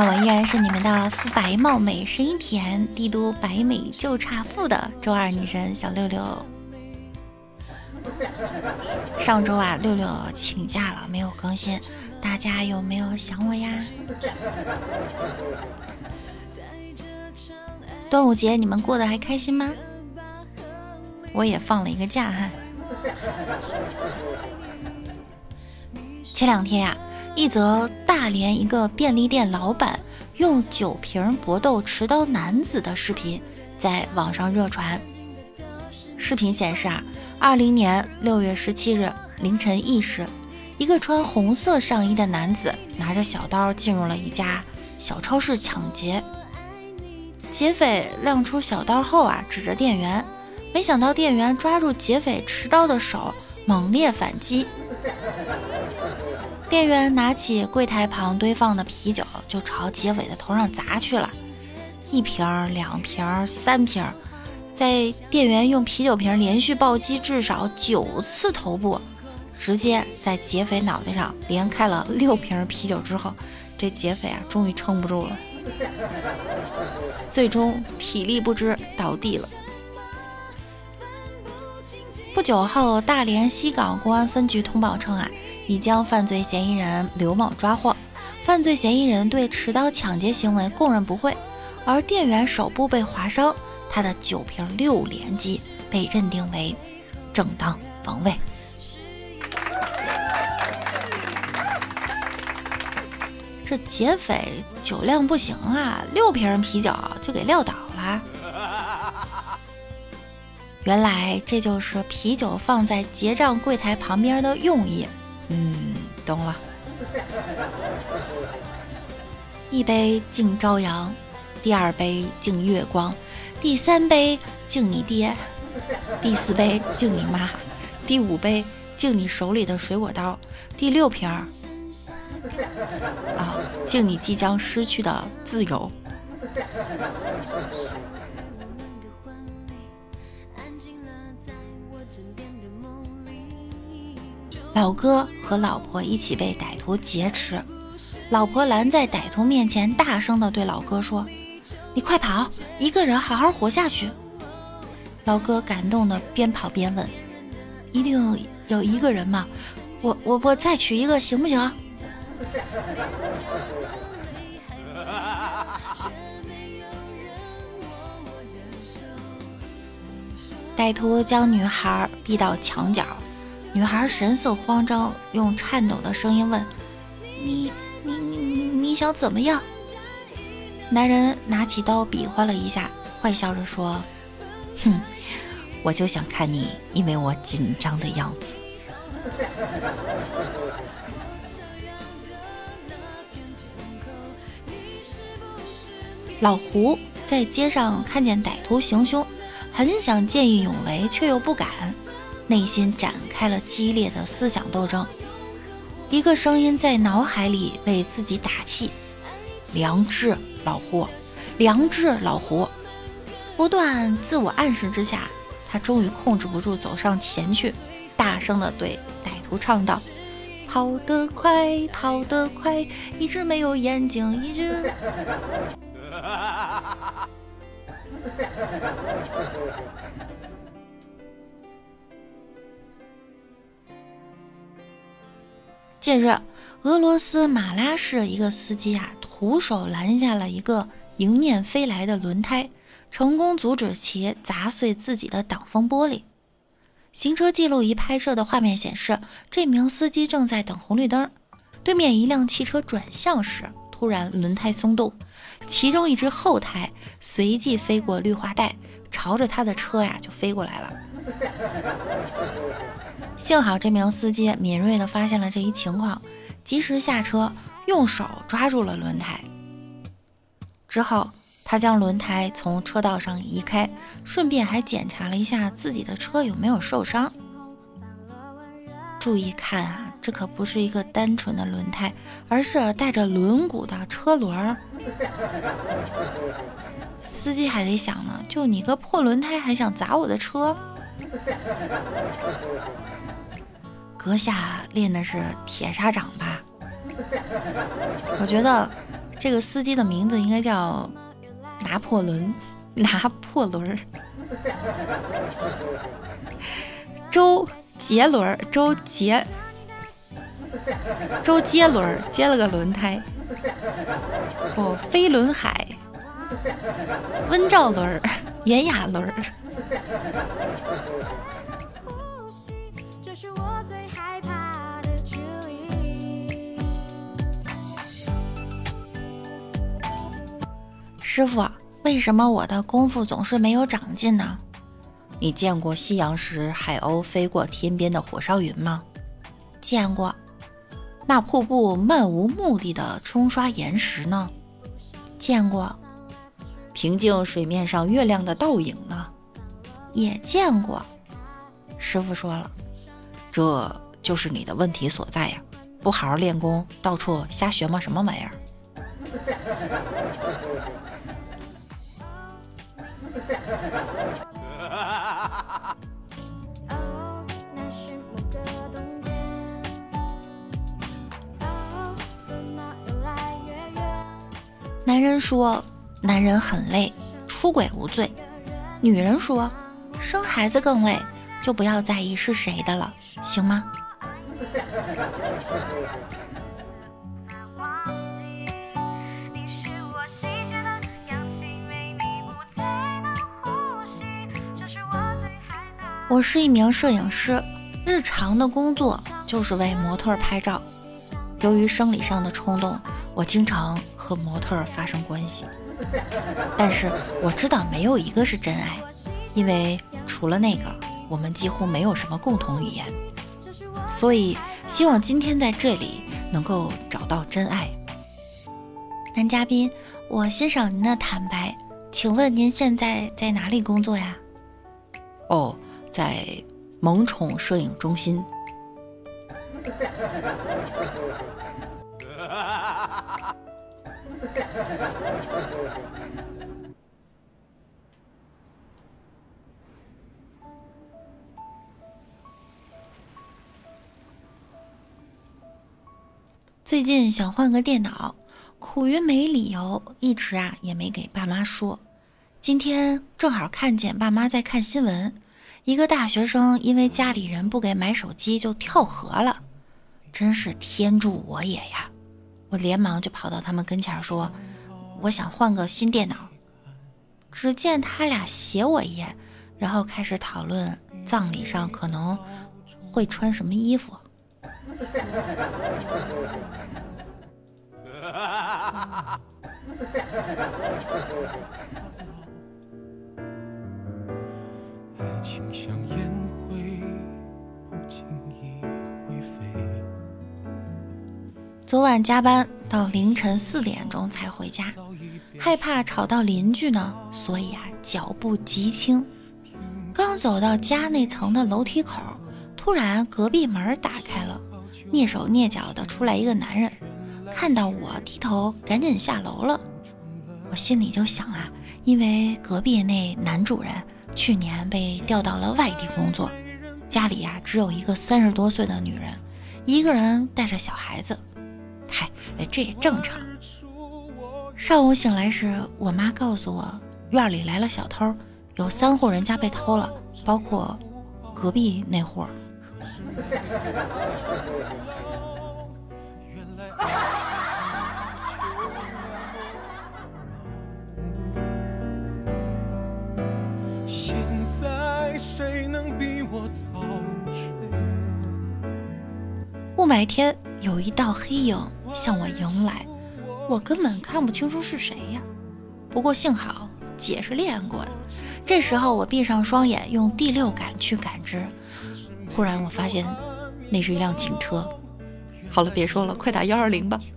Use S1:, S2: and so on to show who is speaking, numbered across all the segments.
S1: 那我依然是你们的肤白貌美、声音甜、帝都白美就差富的周二女神小六六。上周啊，六六请假了，没有更新，大家有没有想我呀？端午节你们过得还开心吗？我也放了一个假哈。前两天呀。一则大连一个便利店老板用酒瓶搏斗持刀男子的视频在网上热传。视频显示啊，二零年六月十七日凌晨一时，一个穿红色上衣的男子拿着小刀进入了一家小超市抢劫。劫匪亮出小刀后啊，指着店员，没想到店员抓住劫匪持刀的手，猛烈反击。店员拿起柜台旁堆放的啤酒，就朝劫匪的头上砸去了，一瓶儿、两瓶儿、三瓶儿，在店员用啤酒瓶连续暴击至少九次头部，直接在劫匪脑袋上连开了六瓶啤酒之后，这劫匪啊，终于撑不住了，最终体力不支倒地了。不久后，大连西港公安分局通报称啊。已将犯罪嫌疑人刘某抓获，犯罪嫌疑人对持刀抢劫行为供认不讳，而店员手部被划伤，他的酒瓶六连击被认定为正当防卫。这劫匪酒量不行啊，六瓶啤酒就给撂倒了。原来这就是啤酒放在结账柜台旁边的用意。嗯，懂了。一杯敬朝阳，第二杯敬月光，第三杯敬你爹，第四杯敬你妈，第五杯敬你手里的水果刀，第六瓶儿啊，敬你即将失去的自由。老哥和老婆一起被歹徒劫持，老婆拦在歹徒面前，大声的对老哥说：“你快跑，一个人好好活下去。”老哥感动的边跑边问：“一定有一个人吗？我我我再娶一个行不行？” 歹徒将女孩逼到墙角。女孩神色慌张，用颤抖的声音问：“你、你、你、你、你想怎么样？”男人拿起刀比划了一下，坏笑着说：“ 哼，我就想看你因为我紧张的样子。”老胡在街上看见歹徒行凶，很想见义勇为，却又不敢。内心展开了激烈的思想斗争，一个声音在脑海里为自己打气：“良知，老胡，良知，老胡。”不断自我暗示之下，他终于控制不住，走上前去，大声地对歹徒唱道：“跑得快，跑得快，一只没有眼睛，一只。”近日，俄罗斯马拉市一个司机啊，徒手拦下了一个迎面飞来的轮胎，成功阻止其砸碎自己的挡风玻璃。行车记录仪拍摄的画面显示，这名司机正在等红绿灯，对面一辆汽车转向时，突然轮胎松动，其中一只后胎随即飞过绿化带，朝着他的车呀就飞过来了。幸好这名司机敏锐地发现了这一情况，及时下车，用手抓住了轮胎。之后，他将轮胎从车道上移开，顺便还检查了一下自己的车有没有受伤。注意看啊，这可不是一个单纯的轮胎，而是带着轮毂的车轮。司机还得想呢，就你个破轮胎还想砸我的车？阁下练的是铁砂掌吧？我觉得这个司机的名字应该叫拿破仑，拿破仑。周杰伦，周杰，周杰伦接了个轮胎。哦，飞轮海，温兆伦，炎亚纶。师傅，为什么我的功夫总是没有长进呢？你见过夕阳时海鸥飞过天边的火烧云吗？见过。那瀑布漫无目的的冲刷岩石呢？见过。平静水面上月亮的倒影呢？也见过。师傅说了，这就是你的问题所在呀！不好好练功，到处瞎学摸什么玩意儿？男人说，男人很累，出轨无罪；女人说，生孩子更累，就不要在意是谁的了，行吗？我是一名摄影师，日常的工作就是为模特拍照。由于生理上的冲动，我经常和模特发生关系。但是我知道没有一个是真爱，因为除了那个，我们几乎没有什么共同语言。所以希望今天在这里能够找到真爱。男嘉宾，我欣赏您的坦白，请问您现在在哪里工作呀？哦。在萌宠摄影中心。最近想换个电脑，苦于没理由，一直啊也没给爸妈说。今天正好看见爸妈在看新闻。一个大学生因为家里人不给买手机就跳河了，真是天助我也呀！我连忙就跑到他们跟前说：“我想换个新电脑。”只见他俩斜我一眼，然后开始讨论葬礼上可能会穿什么衣服。昨晚加班到凌晨四点钟才回家，害怕吵到邻居呢，所以啊脚步极轻。刚走到家那层的楼梯口，突然隔壁门打开了，蹑手蹑脚的出来一个男人，看到我低头赶紧下楼了。我心里就想啊，因为隔壁那男主人去年被调到了外地工作，家里呀只有一个三十多岁的女人，一个人带着小孩子。嗨，这也正常。上午醒来时，我妈告诉我，院里来了小偷，有三户人家被偷了，包括隔壁那户。现在谁能比我早睡？雾霾天，有一道黑影向我迎来，我根本看不清楚是谁呀。不过幸好姐是练过的。这时候我闭上双眼，用第六感去感知。忽然我发现，那是一辆警车。好了，别说了，快打幺二零吧。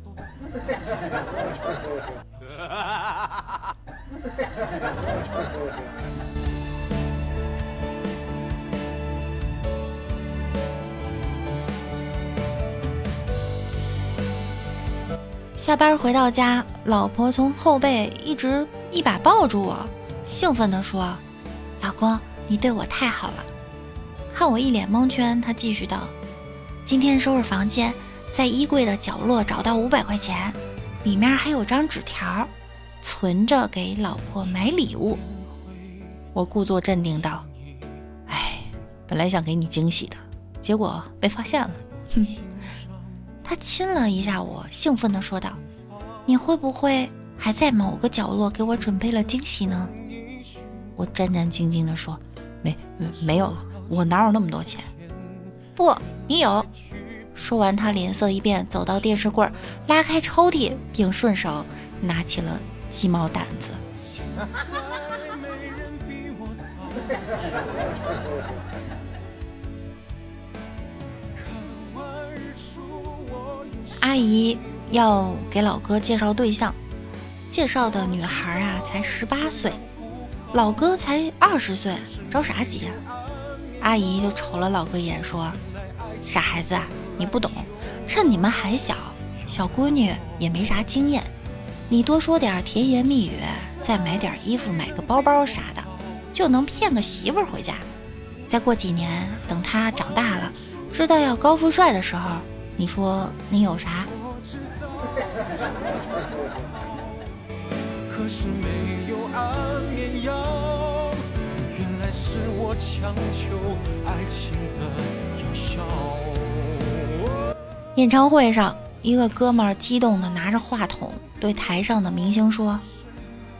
S1: 下班回到家，老婆从后背一直一把抱住我，兴奋地说：“老公，你对我太好了。”看我一脸蒙圈，她继续道：“今天收拾房间，在衣柜的角落找到五百块钱，里面还有张纸条，存着给老婆买礼物。”我故作镇定道：“哎，本来想给你惊喜的，结果被发现了。”哼。他亲了一下我，兴奋地说道：“你会不会还在某个角落给我准备了惊喜呢？”我战战兢兢地说：“没，没有，我哪有那么多钱？”不，你有。说完，他脸色一变，走到电视柜，拉开抽屉，并顺手拿起了鸡毛掸子。阿姨要给老哥介绍对象，介绍的女孩啊才十八岁，老哥才二十岁，着啥急啊？阿姨就瞅了老哥一眼，说：“傻孩子，你不懂，趁你们还小，小闺女也没啥经验，你多说点甜言蜜语，再买点衣服，买个包包啥的，就能骗个媳妇回家。再过几年，等她长大了，知道要高富帅的时候。”你说你有啥？演唱会上，一个哥们儿激动的拿着话筒对台上的明星说：“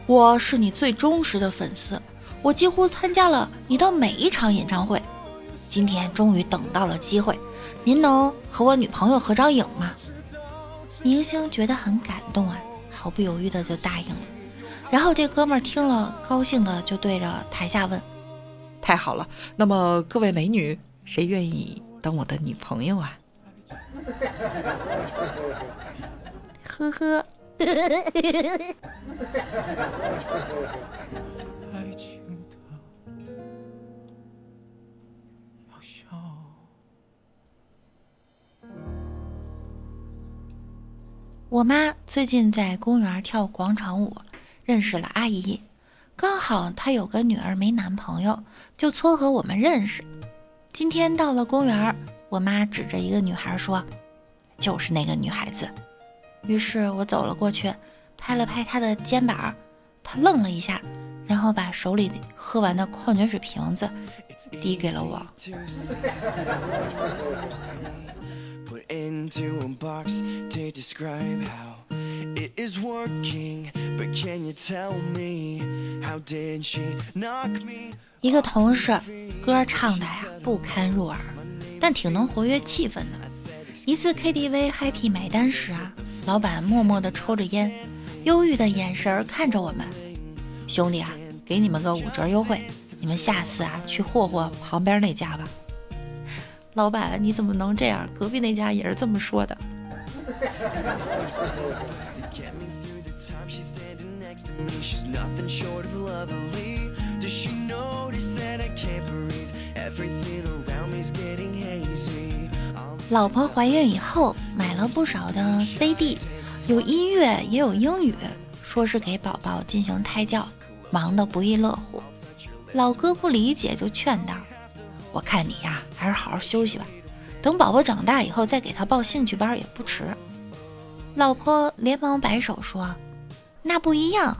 S1: 我是你最忠实的粉丝，我几乎参加了你的每一场演唱会，今天终于等到了机会。”您能和我女朋友合张影吗？明星觉得很感动啊，毫不犹豫的就答应了。然后这哥们儿听了，高兴的就对着台下问：“
S2: 太好了，那么各位美女，谁愿意当我的女朋友啊？”
S1: 呵呵。我妈最近在公园跳广场舞，认识了阿姨。刚好她有个女儿没男朋友，就撮合我们认识。今天到了公园，我妈指着一个女孩说：“就是那个女孩子。”于是我走了过去，拍了拍她的肩膀。她愣了一下，然后把手里喝完的矿泉水瓶子递给了我。一个同事歌唱的呀不堪入耳，但挺能活跃气氛的。一次 KTV happy 买单时啊，老板默默地抽着烟，忧郁的眼神看着我们。兄弟啊，给你们个五折优惠，你们下次啊去霍霍旁边那家吧。老板，你怎么能这样？隔壁那家也是这么说的。老婆怀孕以后买了不少的 CD，有音乐也有英语，说是给宝宝进行胎教，忙得不亦乐乎。老哥不理解，就劝道。我看你呀，还是好好休息吧，等宝宝长大以后再给他报兴趣班也不迟。老婆连忙摆手说：“那不一样，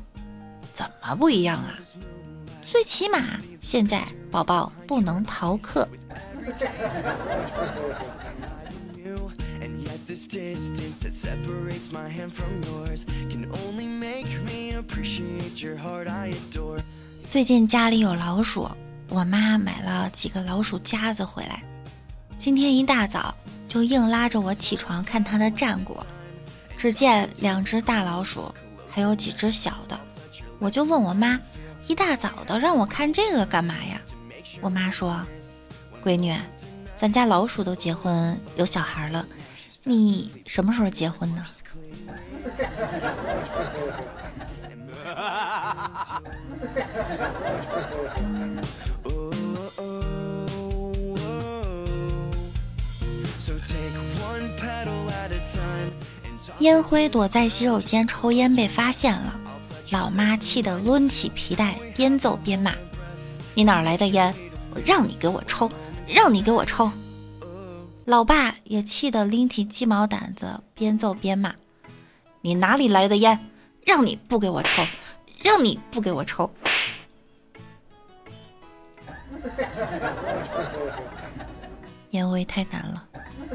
S2: 怎么不一样啊？
S1: 最起码现在宝宝不能逃课。”最近家里有老鼠。我妈买了几个老鼠夹子回来，今天一大早就硬拉着我起床看它的战果。只见两只大老鼠，还有几只小的。我就问我妈，一大早的让我看这个干嘛呀？我妈说：“闺女，咱家老鼠都结婚有小孩了，你什么时候结婚呢？” 烟灰躲在洗手间抽烟被发现了，老妈气得抡起皮带，边揍边骂：“你哪来的烟？我让你给我抽，让你给我抽！”老爸也气得拎起鸡毛掸子，边揍边骂：“你哪里来的烟？让你不给我抽，让你不给我抽！” 烟灰太难了。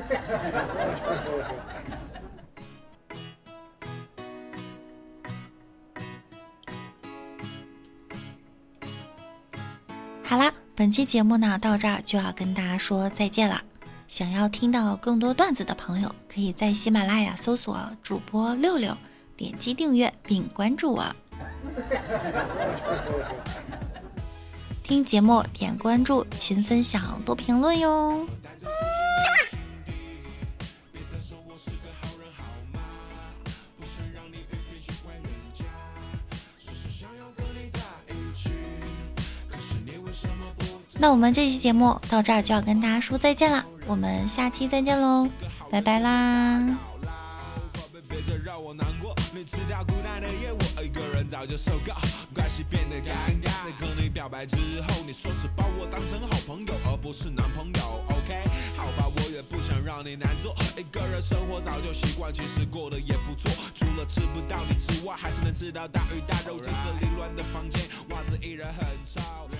S1: 好啦，本期节目呢到这儿就要跟大家说再见了。想要听到更多段子的朋友，可以在喜马拉雅搜索主播六六，点击订阅并关注我。听节目点关注，勤分享，多评论哟。那我们这期节目到这儿就要跟大家说再见啦。我们下期再见喽，拜拜啦。宝贝，别再让我难过。每次掉孤单的夜，我一个人早就受够。关系变得尴尬。在跟你表白之后，你说只把我当成好朋友，而不是男朋友。OK，好吧，我也不想让你难做。一个人生活早就习惯，其实过得也不错。除了吃不到你之外，还是能吃到大鱼大肉。这个凌乱的房间，袜子依然很臭。对。